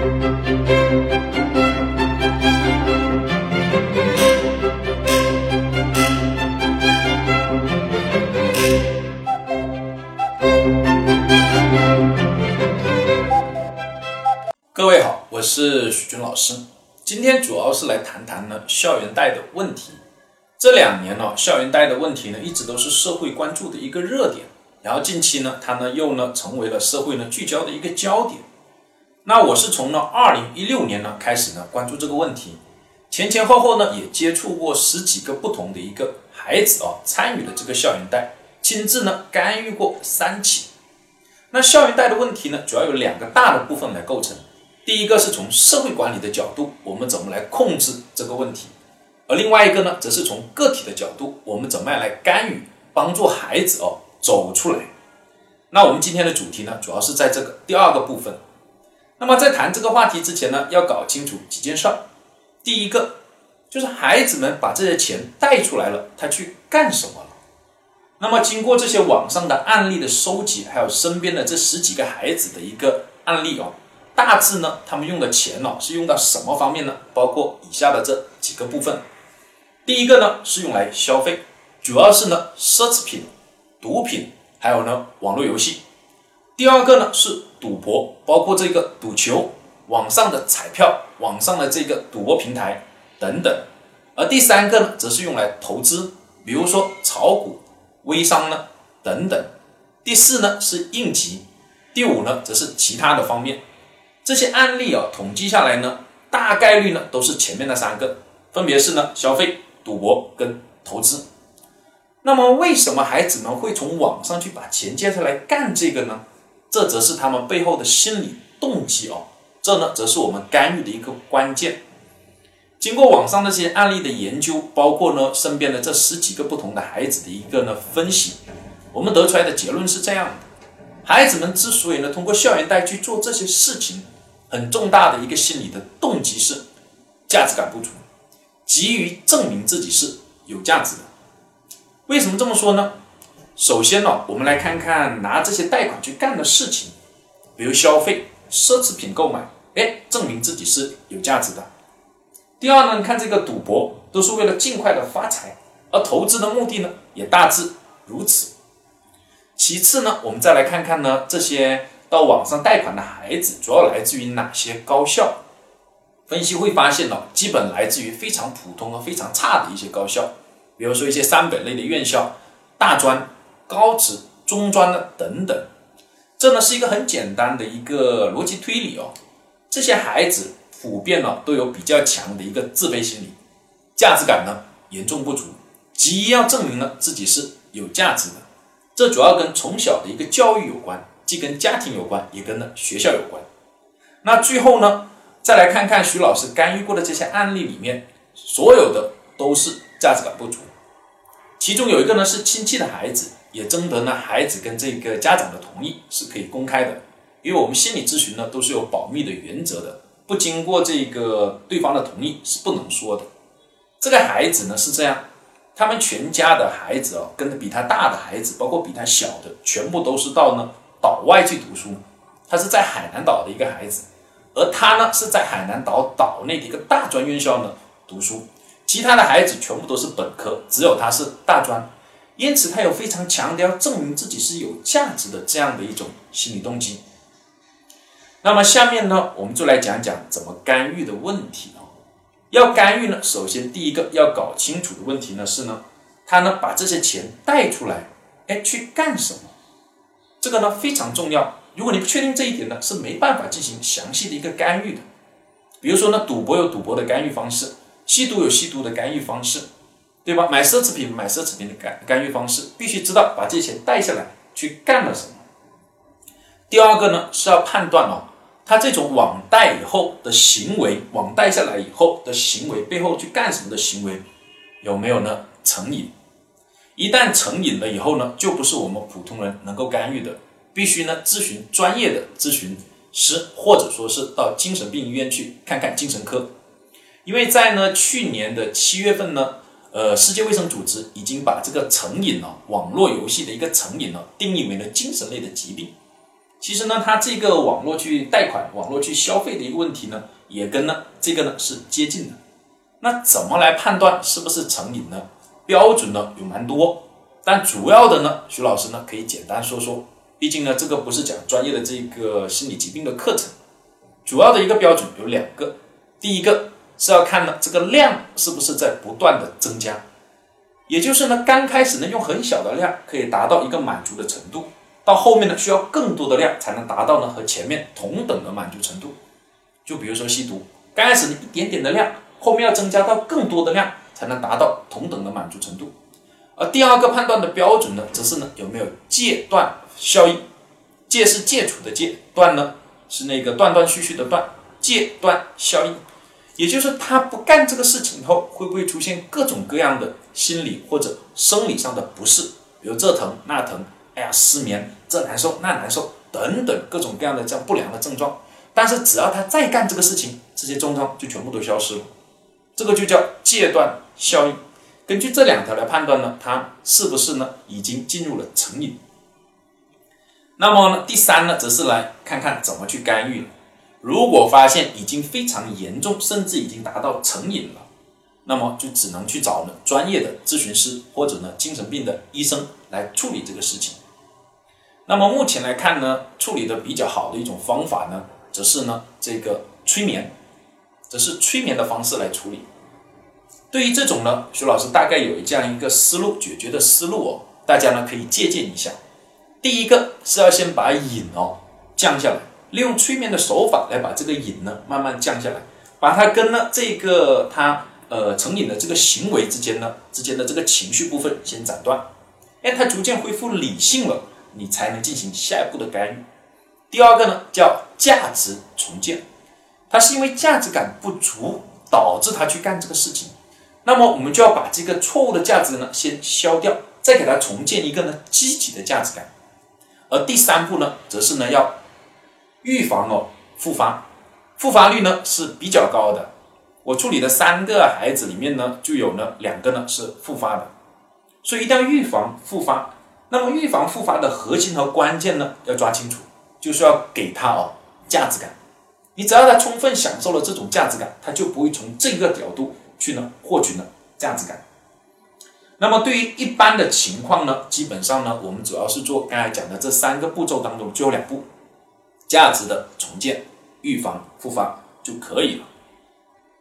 各位好，我是许军老师。今天主要是来谈谈呢校园贷的问题。这两年呢，校园贷的问题呢，一直都是社会关注的一个热点。然后近期呢，它呢又呢成为了社会呢聚焦的一个焦点。那我是从呢二零一六年呢开始呢关注这个问题，前前后后呢也接触过十几个不同的一个孩子啊，参与了这个校园贷，亲自呢干预过三起。那校园贷的问题呢，主要有两个大的部分来构成。第一个是从社会管理的角度，我们怎么来控制这个问题；而另外一个呢，则是从个体的角度，我们怎么样来干预，帮助孩子哦走出来。那我们今天的主题呢，主要是在这个第二个部分。那么在谈这个话题之前呢，要搞清楚几件事儿。第一个就是孩子们把这些钱带出来了，他去干什么了？那么经过这些网上的案例的收集，还有身边的这十几个孩子的一个案例哦。大致呢，他们用的钱呢是用到什么方面呢？包括以下的这几个部分。第一个呢是用来消费，主要是呢奢侈品、毒品，还有呢网络游戏。第二个呢是赌博，包括这个赌球、网上的彩票、网上的这个赌博平台等等。而第三个呢则是用来投资，比如说炒股、微商呢等等。第四呢是应急，第五呢则是其他的方面。这些案例啊，统计下来呢，大概率呢都是前面的三个，分别是呢消费、赌博跟投资。那么为什么孩子们会从网上去把钱借出来干这个呢？这则是他们背后的心理动机哦。这呢，则是我们干预的一个关键。经过网上那些案例的研究，包括呢身边的这十几个不同的孩子的一个呢分析，我们得出来的结论是这样的：孩子们之所以呢通过校园贷去做这些事情。很重大的一个心理的动机是价值感不足，急于证明自己是有价值的。为什么这么说呢？首先呢，我们来看看拿这些贷款去干的事情，比如消费、奢侈品购买，哎，证明自己是有价值的。第二呢，你看这个赌博都是为了尽快的发财，而投资的目的呢，也大致如此。其次呢，我们再来看看呢这些。到网上贷款的孩子主要来自于哪些高校？分析会发现呢，基本来自于非常普通和非常差的一些高校，比如说一些三本类的院校、大专、高职、中专的等等。这呢是一个很简单的一个逻辑推理哦。这些孩子普遍呢都有比较强的一个自卑心理，价值感呢严重不足，急于要证明呢自己是有价值的。这主要跟从小的一个教育有关。既跟家庭有关，也跟呢学校有关。那最后呢，再来看看徐老师干预过的这些案例里面，所有的都是价值感不足。其中有一个呢是亲戚的孩子，也征得呢孩子跟这个家长的同意，是可以公开的。因为我们心理咨询呢都是有保密的原则的，不经过这个对方的同意是不能说的。这个孩子呢是这样，他们全家的孩子哦，跟比他大的孩子，包括比他小的，全部都是到呢。岛外去读书，他是在海南岛的一个孩子，而他呢是在海南岛岛内的一个大专院校呢读书，其他的孩子全部都是本科，只有他是大专，因此他有非常强调证明自己是有价值的这样的一种心理动机。那么下面呢，我们就来讲讲怎么干预的问题哦。要干预呢，首先第一个要搞清楚的问题呢是呢，他呢把这些钱贷出来，哎，去干什么？这个呢非常重要，如果你不确定这一点呢，是没办法进行详细的一个干预的。比如说呢，赌博有赌博的干预方式，吸毒有吸毒的干预方式，对吧？买奢侈品买奢侈品的干干预方式，必须知道把这些钱带下来去干了什么。第二个呢是要判断哦，他这种网贷以后的行为，网贷下来以后的行为背后去干什么的行为，有没有呢成瘾？一旦成瘾了以后呢，就不是我们普通人能够干预的，必须呢咨询专业的咨询师，或者说是到精神病医院去看看精神科。因为在呢去年的七月份呢，呃，世界卫生组织已经把这个成瘾呢，网络游戏的一个成瘾呢，定义为了精神类的疾病。其实呢，它这个网络去贷款、网络去消费的一个问题呢，也跟呢这个呢是接近的。那怎么来判断是不是成瘾呢？标准呢有蛮多，但主要的呢，徐老师呢可以简单说说。毕竟呢，这个不是讲专业的这个心理疾病的课程。主要的一个标准有两个，第一个是要看呢这个量是不是在不断的增加，也就是呢刚开始呢用很小的量可以达到一个满足的程度，到后面呢需要更多的量才能达到呢和前面同等的满足程度。就比如说吸毒，刚开始呢一点点的量，后面要增加到更多的量才能达到同等的满足程度。而第二个判断的标准呢，则是呢有没有戒断效应。戒是戒除的戒，断呢是那个断断续续的断。戒断效应，也就是他不干这个事情以后，会不会出现各种各样的心理或者生理上的不适，比如这疼那疼，哎呀失眠，这难受那难受等等各种各样的这样不良的症状。但是只要他再干这个事情，这些症状就全部都消失了。这个就叫戒断效应。根据这两条来判断呢，他是不是呢已经进入了成瘾？那么呢，第三呢，则是来看看怎么去干预。如果发现已经非常严重，甚至已经达到成瘾了，那么就只能去找呢专业的咨询师或者呢精神病的医生来处理这个事情。那么目前来看呢，处理的比较好的一种方法呢，则是呢这个催眠，则是催眠的方式来处理。对于这种呢，徐老师大概有这样一个思路解决的思路哦，大家呢可以借鉴一下。第一个是要先把瘾哦降下来，利用催眠的手法来把这个瘾呢慢慢降下来，把它跟呢这个他呃成瘾的这个行为之间呢之间的这个情绪部分先斩断，哎，他逐渐恢复理性了，你才能进行下一步的干预。第二个呢叫价值重建，他是因为价值感不足导致他去干这个事情。那么我们就要把这个错误的价值呢先消掉，再给他重建一个呢积极的价值感。而第三步呢，则是呢要预防哦复发，复发率呢是比较高的。我处理的三个孩子里面呢，就有呢两个呢是复发的，所以一定要预防复发。那么预防复发的核心和关键呢，要抓清楚，就是要给他哦价值感。你只要他充分享受了这种价值感，他就不会从这个角度。去呢获取呢价值感。那么对于一般的情况呢，基本上呢，我们主要是做刚才讲的这三个步骤当中最后两步，价值的重建、预防复发就可以了。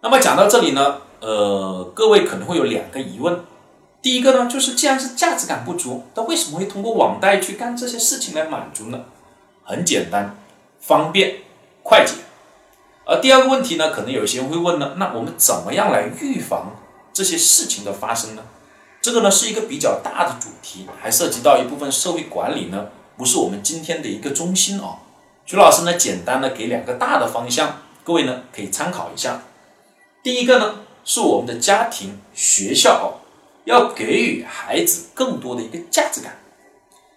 那么讲到这里呢，呃，各位可能会有两个疑问。第一个呢，就是既然是价值感不足，那为什么会通过网贷去干这些事情来满足呢？很简单，方便快捷。而第二个问题呢，可能有些人会问呢，那我们怎么样来预防这些事情的发生呢？这个呢是一个比较大的主题，还涉及到一部分社会管理呢，不是我们今天的一个中心哦。徐老师呢，简单的给两个大的方向，各位呢可以参考一下。第一个呢，是我们的家庭、学校，要给予孩子更多的一个价值感。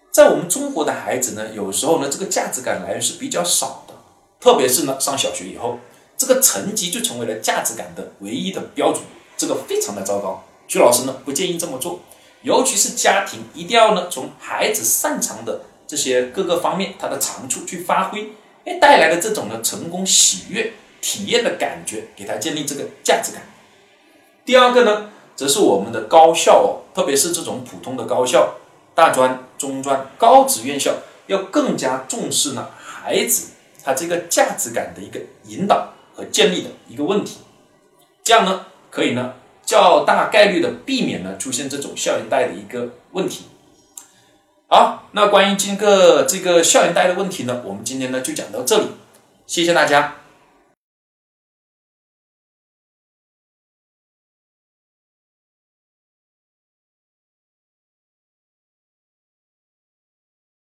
在我们中国的孩子呢，有时候呢，这个价值感来源是比较少的。特别是呢，上小学以后，这个成绩就成为了价值感的唯一的标准，这个非常的糟糕。徐老师呢不建议这么做，尤其是家庭一定要呢从孩子擅长的这些各个方面他的长处去发挥，哎带来的这种呢成功喜悦体验的感觉，给他建立这个价值感。第二个呢，则是我们的高校哦，特别是这种普通的高校、大专、中专、高职院校，要更加重视呢孩子。他这个价值感的一个引导和建立的一个问题，这样呢，可以呢较大概率的避免呢出现这种校园贷的一个问题。好，那关于今个这个校园贷的问题呢，我们今天呢就讲到这里，谢谢大家。